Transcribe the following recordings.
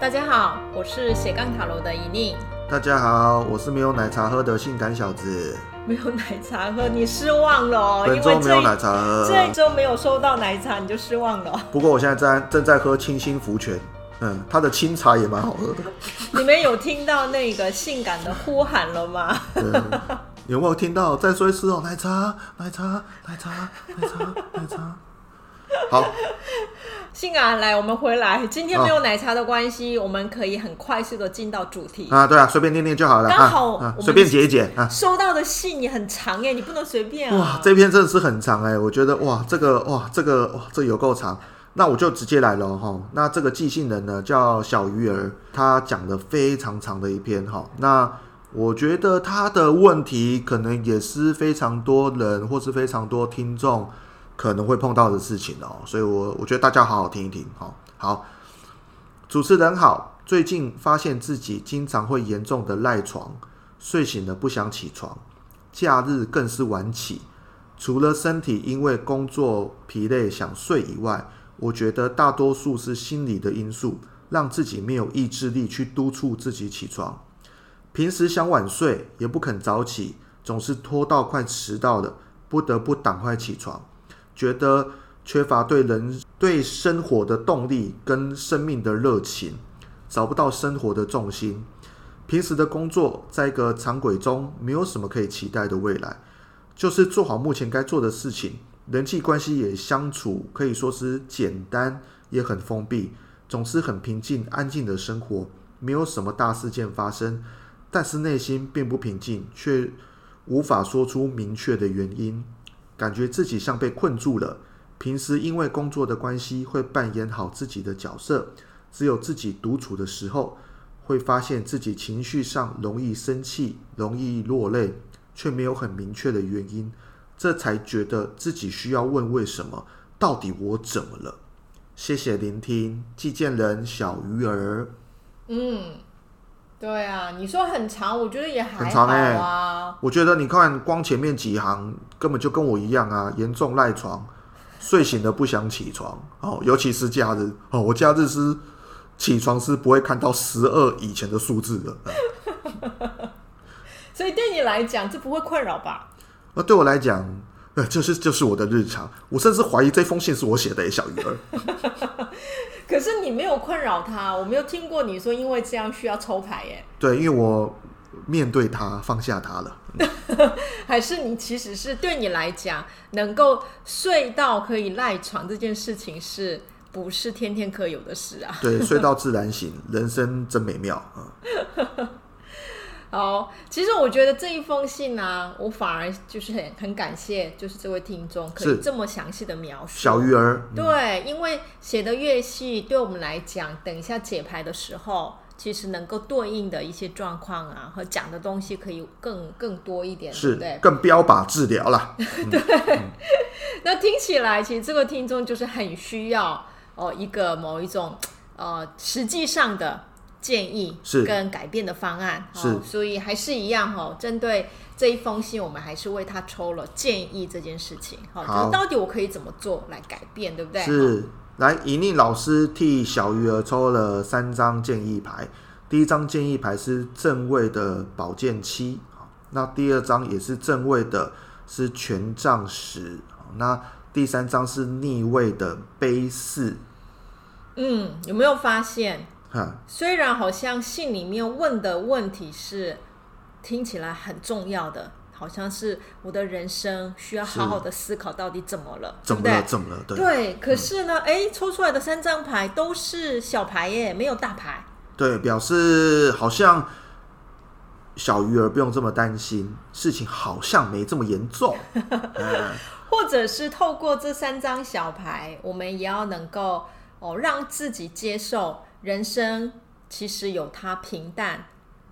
大家好，我是斜杠塔罗的怡宁。大家好，我是没有奶茶喝的性感小子。没有奶茶喝，你失望了哦。本周没有奶茶喝，这一周没有收到奶茶，你就失望了。不过我现在在正在喝清新福泉，嗯，它的清茶也蛮好喝的。你们有听到那个性感的呼喊了吗？有没有听到？再说一次哦，奶茶，奶茶，奶茶，奶茶，奶茶。好。性感，来，我们回来。今天没有奶茶的关系，哦、我们可以很快速的进到主题啊。对啊，随便念念就好了。刚好，随、啊啊、便解一解啊。收到的信也很长耶，你不能随便、啊。哇，这篇真的是很长哎，我觉得哇，这个哇，这个哇，这个、有够长。那我就直接来了哈。那这个寄信人呢叫小鱼儿，他讲的非常长的一篇哈。那我觉得他的问题可能也是非常多人或是非常多听众。可能会碰到的事情哦，所以我我觉得大家好好听一听，好，好，主持人好，最近发现自己经常会严重的赖床，睡醒了不想起床，假日更是晚起。除了身体因为工作疲累想睡以外，我觉得大多数是心理的因素，让自己没有意志力去督促自己起床。平时想晚睡也不肯早起，总是拖到快迟到了，不得不赶快起床。觉得缺乏对人对生活的动力跟生命的热情，找不到生活的重心。平时的工作在一个常轨中，没有什么可以期待的未来，就是做好目前该做的事情。人际关系也相处可以说是简单，也很封闭，总是很平静安静的生活，没有什么大事件发生，但是内心并不平静，却无法说出明确的原因。感觉自己像被困住了。平时因为工作的关系，会扮演好自己的角色。只有自己独处的时候，会发现自己情绪上容易生气，容易落泪，却没有很明确的原因。这才觉得自己需要问为什么？到底我怎么了？谢谢聆听，寄件人小鱼儿。嗯。对啊，你说很长，我觉得也还好啊。很长欸，我觉得你看光前面几行根本就跟我一样啊，严重赖床，睡醒了不想起床哦，尤其是假日哦，我假日是起床是不会看到十二以前的数字的。所以对你来讲，这不会困扰吧？那对我来讲，呃，就是就是我的日常。我甚至怀疑这封信是我写的，小鱼儿。可是你没有困扰他，我没有听过你说因为这样需要抽牌耶。对，因为我面对他，放下他了。还是你其实是对你来讲，能够睡到可以赖床这件事情，是不是天天可有的事啊？对，睡到自然醒，人生真美妙啊。好，其实我觉得这一封信呢、啊，我反而就是很很感谢，就是这位听众可以这么详细的描述小鱼儿。对，因为写的越细，对我们来讲，等一下解牌的时候，其实能够对应的一些状况啊，和讲的东西可以更更多一点，是对，对，更标靶治疗了。对，那听起来，其实这个听众就是很需要哦一个某一种呃实际上的。建议是跟改变的方案是、哦，所以还是一样哈、哦。针对这一封信，我们还是为他抽了建议这件事情。好、哦，就是到底我可以怎么做来改变，对不对？是，来，以宁老师替小鱼儿抽了三张建议牌。第一张建议牌是正位的宝剑七，那第二张也是正位的，是权杖十。那第三张是逆位的杯四。嗯，有没有发现？哈虽然好像信里面问的问题是听起来很重要的，好像是我的人生需要好好的思考到底怎么了，怎么了，怎么了？对，对。可是呢，哎、嗯，抽出来的三张牌都是小牌耶，没有大牌。对，表示好像小鱼儿不用这么担心，事情好像没这么严重。嗯、或者是透过这三张小牌，我们也要能够哦，让自己接受。人生其实有它平淡，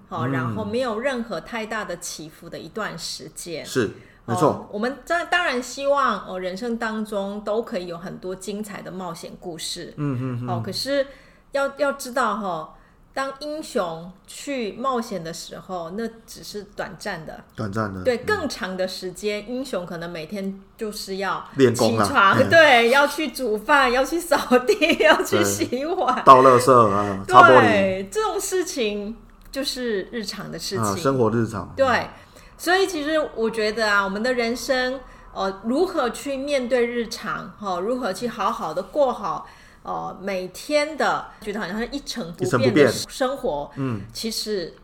好、嗯，然后没有任何太大的起伏的一段时间，是没错。哦、我们当当然希望哦，人生当中都可以有很多精彩的冒险故事，嗯嗯哦，可是要要知道哈、哦，当英雄去冒险的时候，那只是短暂的，短暂的。对，更长的时间，嗯、英雄可能每天就是要起床啊，对，要去煮饭，要去扫地，要去洗碗，倒垃圾啊，擦玻璃，这种事情就是日常的事情，啊、生活日常。对，所以其实我觉得啊，我们的人生，呃，如何去面对日常，哈、哦，如何去好好的过好。哦，每天的觉得好像是一成不变的生活，嗯，其实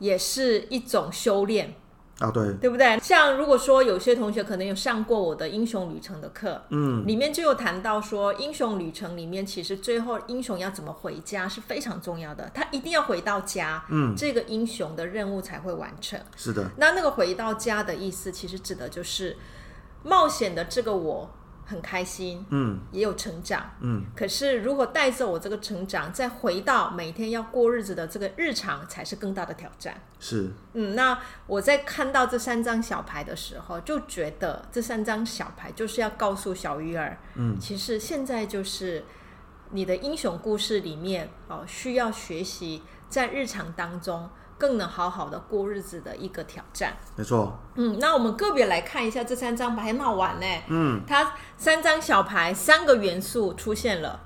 也是一种修炼啊，对，对不对？像如果说有些同学可能有上过我的英雄旅程的课，嗯，里面就有谈到说，英雄旅程里面其实最后英雄要怎么回家是非常重要的，他一定要回到家，嗯，这个英雄的任务才会完成。是的，那那个回到家的意思，其实指的就是冒险的这个我。很开心，嗯，也有成长，嗯。可是，如果带着我这个成长，再回到每天要过日子的这个日常，才是更大的挑战。是，嗯。那我在看到这三张小牌的时候，就觉得这三张小牌就是要告诉小鱼儿，嗯，其实现在就是你的英雄故事里面哦，需要学习在日常当中。更能好好的过日子的一个挑战，没错。嗯，那我们个别来看一下这三张牌，很好玩呢。嗯，它三张小牌，三个元素出现了：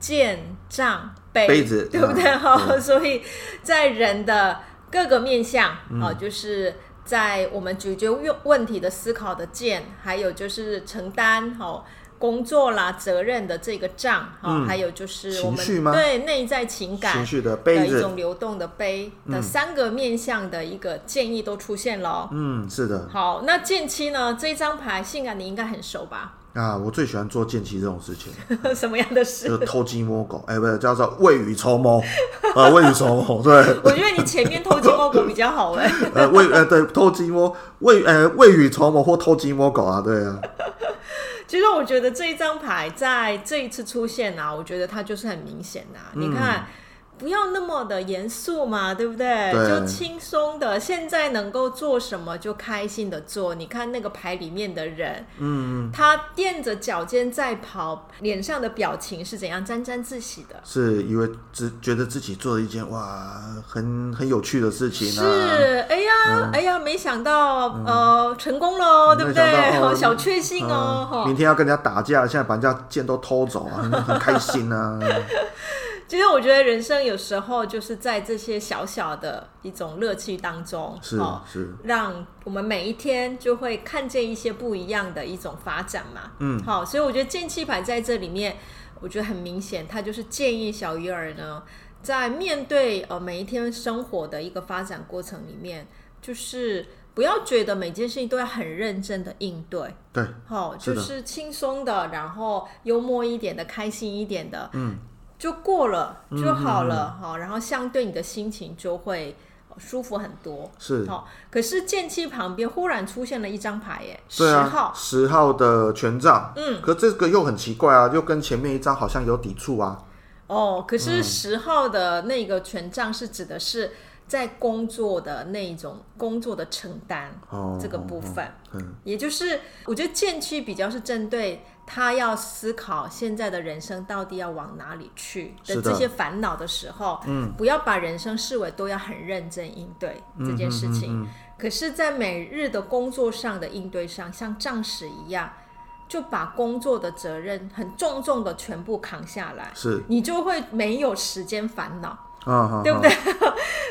剑、杖、杯，杯子，对不对？哈、啊哦，所以在人的各个面相啊、嗯哦，就是在我们解决问问题的思考的剑，还有就是承担哦。工作啦，责任的这个账，哈、嗯，还有就是我们对内在情感情绪的的一种流动的杯的三个面向的一个建议都出现了。嗯，是的。好，那剑七呢？这张牌，性感你应该很熟吧？啊，我最喜欢做剑七这种事情。什么样的事？就是偷鸡摸狗，哎、欸，不是，叫做未雨绸缪啊，未雨绸缪。对，我觉得你前面偷鸡摸狗比较好哎。呃，未呃对，偷鸡摸未呃未雨绸缪或偷鸡摸狗啊，对啊。其实我觉得这一张牌在这一次出现啊，我觉得它就是很明显呐、你看。不要那么的严肃嘛，对不对？对，就轻松的，现在能够做什么就开心的做。你看那个牌里面的人，嗯，他垫着脚尖在跑，脸上的表情是怎样？沾沾自喜的，是以为只觉得自己做了一件哇，很很有趣的事情、啊。是，哎呀，嗯、哎呀，没想到呃成功了，对不对？好、哦、小确幸哦、嗯。明天要跟人家打架，现在把人家剑都偷走啊，很开心啊。其实我觉得人生有时候就是在这些小小的一种乐趣当中，是哦，是。让我们每一天就会看见一些不一样的一种发展嘛。嗯，好，所以我觉得剑气牌在这里面，我觉得很明显，它就是建议小鱼儿呢，在面对呃每一天生活的一个发展过程里面，就是不要觉得每件事情都要很认真的应对，对，好，就是轻松的，然后幽默一点的，开心一点的，嗯。就过了就好了哈、嗯，然后相对你的心情就会舒服很多。是哦，可是剑气旁边忽然出现了一张牌，耶，十号，十号的权杖。嗯，可这个又很奇怪啊，又跟前面一张好像有抵触啊。哦，可是十号的那个权杖是指的是在工作的那种工作的承担这个部分。嗯，嗯，也就是我觉得剑气比较是针对。他要思考现在的人生到底要往哪里去的这些烦恼的时候，嗯，不要把人生视为都要很认真应对这件事情。嗯嗯嗯嗯、可是，在每日的工作上的应对上，像仗使一样，就把工作的责任很重重的全部扛下来，是你就会没有时间烦恼。啊、对不对？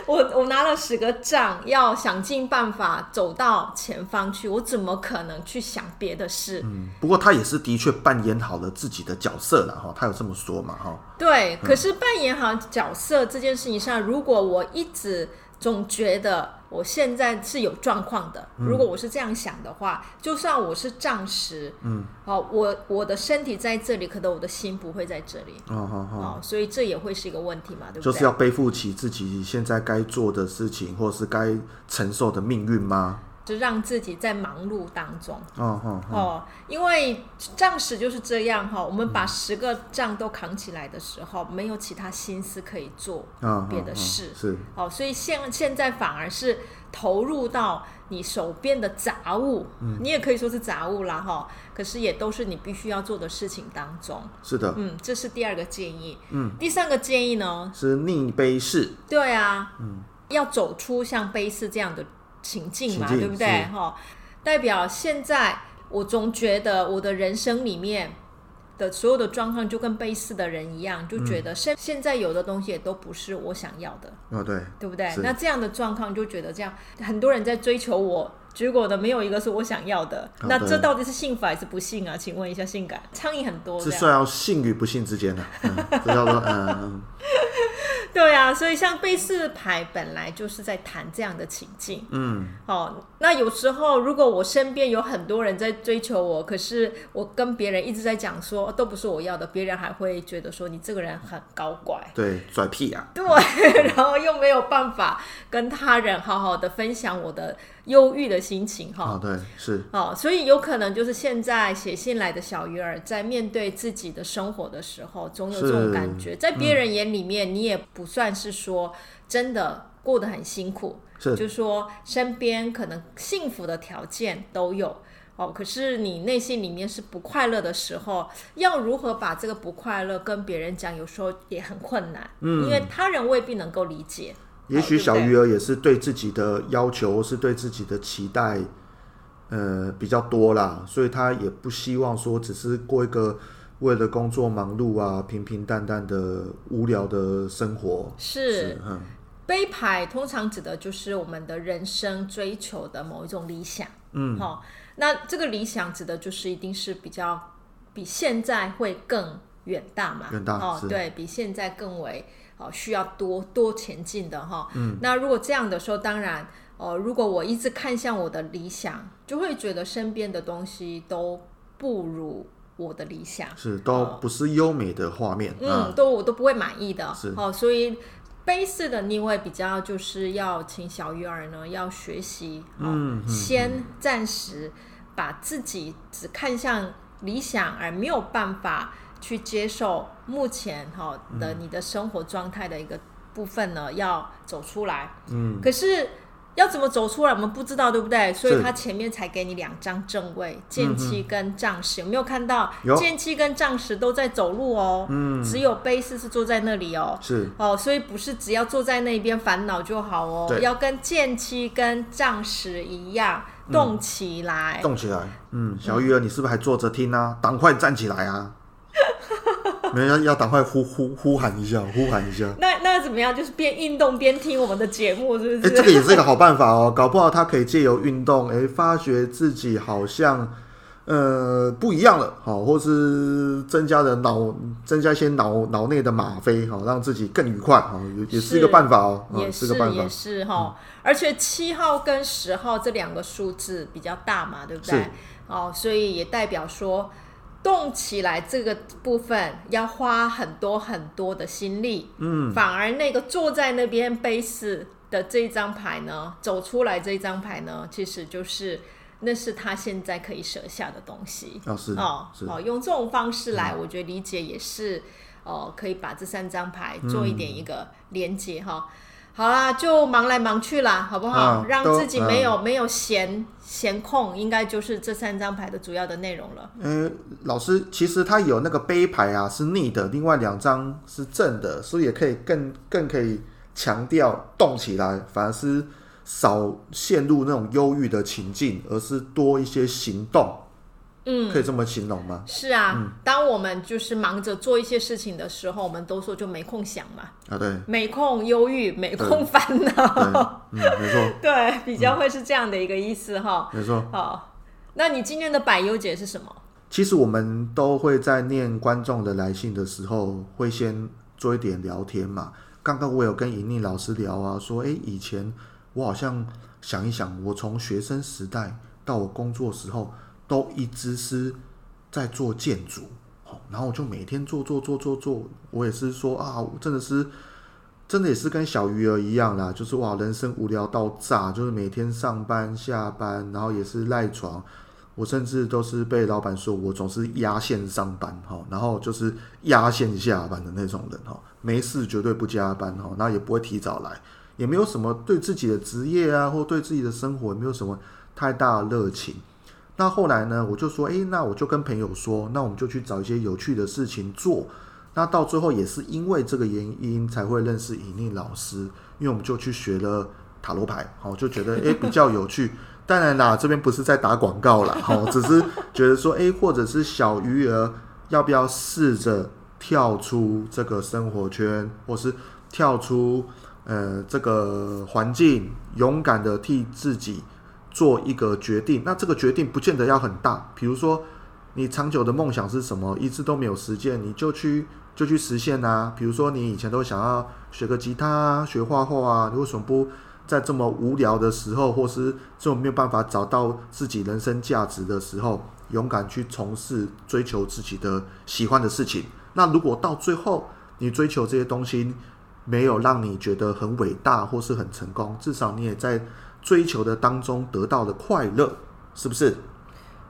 我我拿了十个杖，要想尽办法走到前方去。我怎么可能去想别的事？嗯，不过他也是的确扮演好了自己的角色了哈。他有这么说嘛哈？对，可是扮演好角色这件事情上，如果我一直总觉得。我现在是有状况的。如果我是这样想的话，嗯、就算我是暂时，嗯，好，我我的身体在这里，可能我的心不会在这里，哦哦哦，所以这也会是一个问题嘛，对不对？就是要背负起自己现在该做的事情，或是该承受的命运吗？就让自己在忙碌当中哦哦哦，因为仗时就是这样哈。我们把十个账都扛起来的时候，没有其他心思可以做别的事，是哦。所以现现在反而是投入到你手边的杂物，嗯，你也可以说是杂物啦，哈。可是也都是你必须要做的事情当中。是的，嗯，这是第二个建议。嗯，第三个建议呢是逆杯式。对啊，嗯，要走出像杯式这样的情境嘛，境对不对？哈，代表现在我总觉得我的人生里面。的所有的状况就跟杯式的人一样，就觉得现现在有的东西也都不是我想要的。哦，对，对不对？那这样的状况就觉得这样，很多人在追求我，结果的没有一个是我想要的。哦、那这到底是幸福还是不幸啊？请问一下，性感苍蝇很多，是算要幸与不幸之间的、啊，嗯，这叫做嗯。对啊，所以像背四牌本来就是在谈这样的情境。嗯，哦，那有时候如果我身边有很多人在追求我，可是我跟别人一直在讲说都不是我要的，别人还会觉得说你这个人很高怪，对，拽屁啊，对，然后又没有办法跟他人好好的分享我的忧郁的心情，哈、哦，对，是，哦，所以有可能就是现在写信来的小鱼儿在面对自己的生活的时候，总有这种感觉，在别人眼里面你也。不算是说真的过得很辛苦，是。就说身边可能幸福的条件都有。哦，可是你内心里面是不快乐的时候，要如何把这个不快乐跟别人讲，有时候也很困难，嗯，因为他人未必能够理解。也许小鱼儿也是对自己的要求，是对自己的期待，呃，比较多啦，所以他也不希望说只是过一个。为了工作忙碌啊，平平淡淡的无聊的生活是，是嗯，杯牌通常指的就是我们的人生追求的某一种理想，嗯，好、哦，那这个理想指的就是一定是比较比现在会更远大嘛，远大哦，对比现在更为哦需要多多前进的哈，哦、嗯，那如果这样的时候，当然哦，如果我一直看向我的理想，就会觉得身边的东西都不如。我的理想。是都不是优美的画面，嗯，啊、都我都不会满意的，是。哦，所以杯式的逆位比较就是要请小鱼儿呢要学习，嗯，嗯。先暂时把自己只看向理想而没有办法去接受目前哈的你的生活状态的一个部分呢，要走出来，嗯，可是。要怎么走出来？我们不知道，对不对？所以他前面才给你两张正位，剑七跟将士。有没有看到？剑七跟将士都在走路哦。嗯。只有杯四是坐在那里哦。是。哦，所以不是只要坐在那边烦恼就好哦。要跟剑七跟将士一样动起来。动起来。嗯，小鱼儿，你是不是还坐着听啊？赶快站起来啊！没要要赶快呼呼呼喊一下，呼喊一下。那那怎么样？就是边运动边听我们的节目，是不是？哎，这个也是一个好办法哦。搞不好他可以借由运动，哎，发觉自己好像呃不一样了，好，或是增加的脑增加一些脑脑内的吗啡，好，让自己更愉快，好，也也是一个办法哦。也是，是个办法，也是哈。而且七号跟十号这两个数字比较大嘛，对不对？哦，所以也代表说。动起来这个部分要花很多很多的心力，嗯，反而那个坐在那边背死的这张牌呢，走出来这张牌呢，其实就是那是他现在可以舍下的东西，哦是哦，是。哦，用这种方式来，我觉得理解也是哦，可以把这三张牌做一点一个连接哈。嗯好啦，就忙来忙去啦，好不好？啊、让自己没有、啊、没有闲闲空，应该就是这三张牌的主要的内容了。嗯，老师，其实它有那个杯牌啊，是逆的，另外两张是正的，所以也可以更更可以强调动起来，反而是少陷入那种忧郁的情境，而是多一些行动。嗯，可以这么形容吗？是啊，嗯、当我们就是忙着做一些事情的时候，我们都说就没空想嘛。啊，对，没空忧郁，没空烦恼。嗯，没错。对，比较会是这样的一个意思哈。没错。好，那你今天的百忧解是什么？其实我们都会在念观众的来信的时候，会先做一点聊天嘛。刚刚我有跟莹妮老师聊啊，说，哎，以前我好像想一想，我从学生时代到我工作时候。都一直是在做建筑，好然后我就每天做做做做做，我也是说啊，我真的是，真的也是跟小鱼儿一样啦，就是哇，人生无聊到炸，就是每天上班下班，然后也是赖床，我甚至都是被老板说我总是压线上班哈，然后就是压线下班的那种人哈，没事绝对不加班哈，然后也不会提早来，也没有什么对自己的职业啊，或对自己的生活也没有什么太大的热情。那后来呢，我就说，诶，那我就跟朋友说，那我们就去找一些有趣的事情做。那到最后也是因为这个原因才会认识尹宁老师，因为我们就去学了塔罗牌，好，就觉得诶比较有趣。当然啦，这边不是在打广告啦，好，只是觉得说，诶，或者是小鱼儿要不要试着跳出这个生活圈，或是跳出呃这个环境，勇敢的替自己做一个决定。那这个决定不见得要很大，比如说你长久的梦想是什么，一直都没有实践，你就去。就去实现啊！比如说，你以前都想要学个吉他啊，学画画啊，你为什么不在这么无聊的时候，或是这种没有办法找到自己人生价值的时候，勇敢去从事追求自己的喜欢的事情？那如果到最后你追求这些东西没有让你觉得很伟大或是很成功，至少你也在追求的当中得到的快乐，是不是？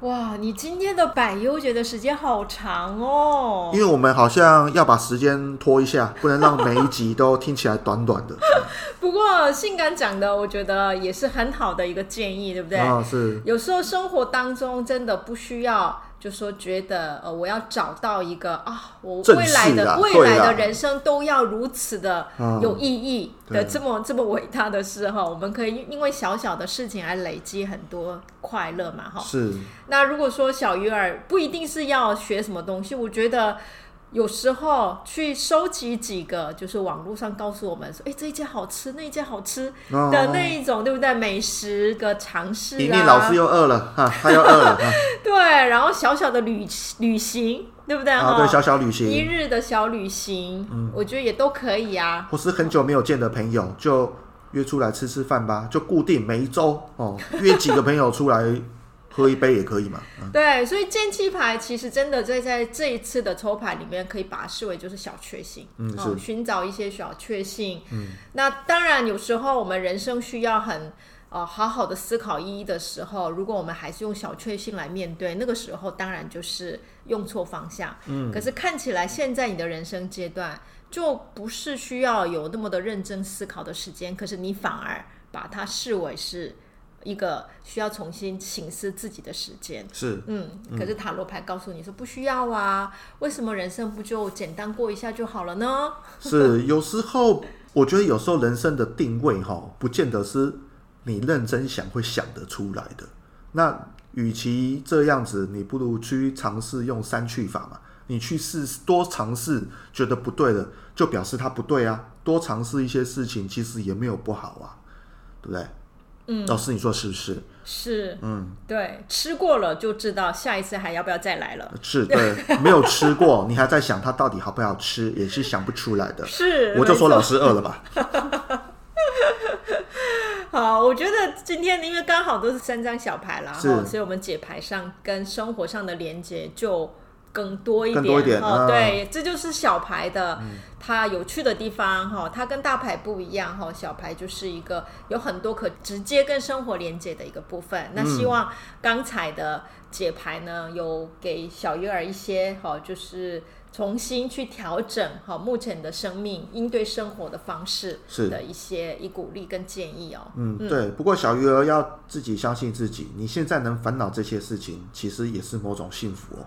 哇，你今天的百优觉得时间好长哦！因为我们好像要把时间拖一下，不能让每一集都听起来短短的。不过性感讲的，我觉得也是很好的一个建议，对不对？啊，是。有时候生活当中真的不需要。就说觉得呃，我要找到一个啊，我未来的未来的人生都要如此的有意义的这么这么伟大的事哈，我们可以因为小小的事情来累积很多快乐嘛哈。是。那如果说小鱼儿不一定是要学什么东西，我觉得。有时候去收集几个，就是网络上告诉我们说，哎，这一家好吃，那一家好吃的那一种，哦、对不对？美食的尝试啊。李丽老师又饿了哈，他又饿了。对，然后小小的旅旅行，对不对？啊，对，小小旅行，一日的小旅行，嗯，我觉得也都可以啊。或是很久没有见的朋友，就约出来吃吃饭吧，就固定每一周哦，约几个朋友出来。喝一杯也可以嘛？嗯、对，所以剑气牌其实真的在在这一次的抽牌里面，可以把它视为就是小确幸，嗯，是寻找一些小确幸。嗯，那当然有时候我们人生需要很呃好好的思考意义的时候，如果我们还是用小确幸来面对，那个时候当然就是用错方向。嗯，可是看起来现在你的人生阶段就不是需要有那么的认真思考的时间，可是你反而把它视为是。一个需要重新省思自己的时间是，嗯，可是塔罗牌告诉你说不需要啊，为什么人生不就简单过一下就好了呢？是，有时候我觉得有时候人生的定位哈，不见得是你认真想会想得出来的。那与其这样子，你不如去尝试用三去法嘛，你去试多尝试，觉得不对了，就表示它不对啊。多尝试一些事情，其实也没有不好啊，对不对？嗯，老师，你说是不是？是，嗯，对，吃过了就知道下一次还要不要再来了。是，对，没有吃过，你还在想它到底好不好吃，也是想不出来的。是，我就说老师饿了吧。好，我觉得今天因为刚好都是三张小牌啦，是，所以我们解牌上跟生活上的连接就。更多一点，多一点哦，对，这就是小牌的它有趣的地方哈，它跟大牌不一样哈，小牌就是一个有很多可直接跟生活连接的一个部分。那希望刚才的解牌呢，有给小鱼儿一些哈，就是重新去调整哈目前的生命应对生活的方式是的一些一鼓励跟建议哦。嗯，对。不过小鱼儿要自己相信自己，你现在能烦恼这些事情，其实也是某种幸福哦。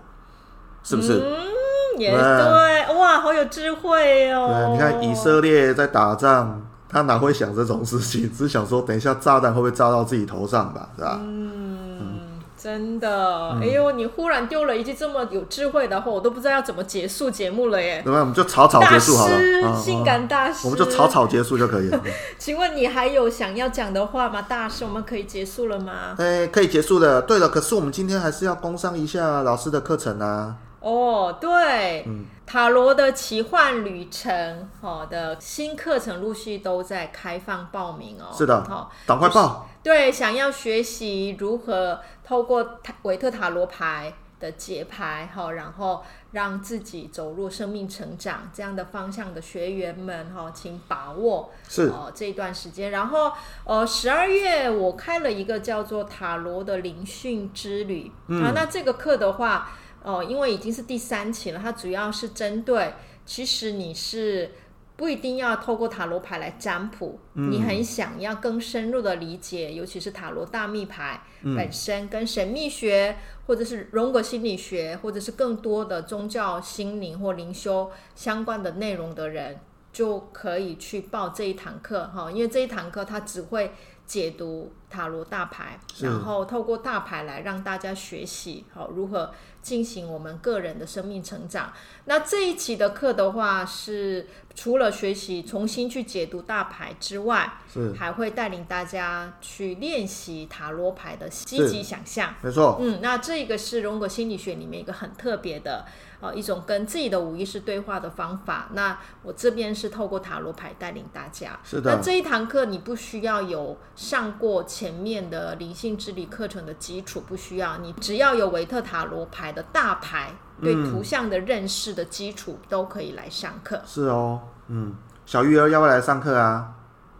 是不是？嗯，也对，对，哇，好有智慧哦。对，你看以色列在打仗，他哪会想这种事情？只想说，等一下炸弹会不会炸到自己头上吧？是吧？嗯，嗯真的。哎呦，你忽然丢了一句这么有智慧的话，我都不知道要怎么结束节目了耶。那么我们就草草结束好了。性感大师，我们就草草结束就可以了。请问你还有想要讲的话吗？大师，我们可以结束了吗？哎，可以结束的。对了，可是我们今天还是要工商一下老师的课程啊。哦，对，嗯、塔罗的奇幻旅程，好的新课程陆续都在开放报名哦。是的，好，赶快报。就是、对，想要学习如何透过塔维特塔罗牌的解牌，好，然后让自己走入生命成长这样的方向的学员们，哈，请把握是哦、呃、这一段时间。然后，呃，十二月我开了一个叫做塔罗的灵讯之旅、嗯、啊，那这个课的话。哦，因为已经是第三期了，它主要是针对，其实你是不一定要透过塔罗牌来占卜，嗯、你很想要更深入的理解，尤其是塔罗大密牌本身跟神秘学，嗯、或者是荣格心理学，或者是更多的宗教、心灵或灵修相关的内容的人，就可以去报这一堂课哈，因为这一堂课它只会。解读塔罗大牌，然后透过大牌来让大家学习好如何进行我们个人的生命成长。那这一期的课的话，是除了学习重新去解读大牌之外，是还会带领大家去练习塔罗牌的积极想象。没错，嗯，那这个是荣格心理学里面一个很特别的。呃，一种跟自己的无意识对话的方法。那我这边是透过塔罗牌带领大家。是的。那这一堂课你不需要有上过前面的灵性智理课程的基础，不需要。你只要有维特塔罗牌的大牌对图像的认识的基础，都可以来上课。是哦，嗯，小鱼儿要不要来上课啊？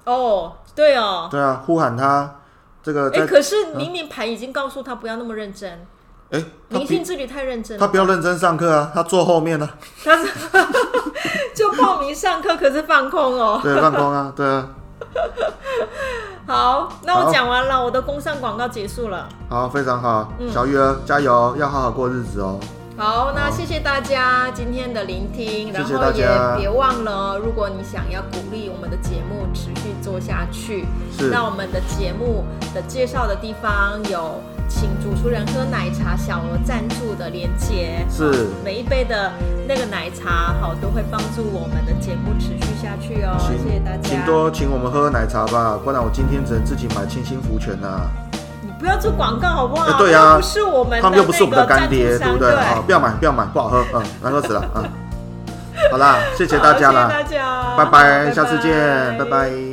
哦，对哦。对啊，呼喊他这个。哎，可是明明牌已经告诉他不要那么认真。哎，明星之旅太认真了，他不要认真上课啊，他坐后面呢。他是 就报名上课，可是放空哦。对，放空啊，对啊。好，那我讲完了，我的工商广告结束了。好，非常好，小鱼儿加油，要好好过日子哦。好，那谢谢大家今天的聆听，然后也别忘了，如果你想要鼓励我们的节目持续做下去，是那我们的节目的介绍的地方有。请主持人喝奶茶，小额赞助的连接是每一杯的那个奶茶，好都会帮助我们的节目持续下去哦。请谢谢大家，请多请我们喝喝奶茶吧，不然我今天只能自己买清新福泉呐。你不要做广告好不好？对啊，不是我们，他们又不是我们的干爹，对不对？啊，不要买，不要买，不好喝，嗯，难喝死了，嗯。好啦，谢谢大家啦，谢谢大家，拜拜，下次见，拜拜。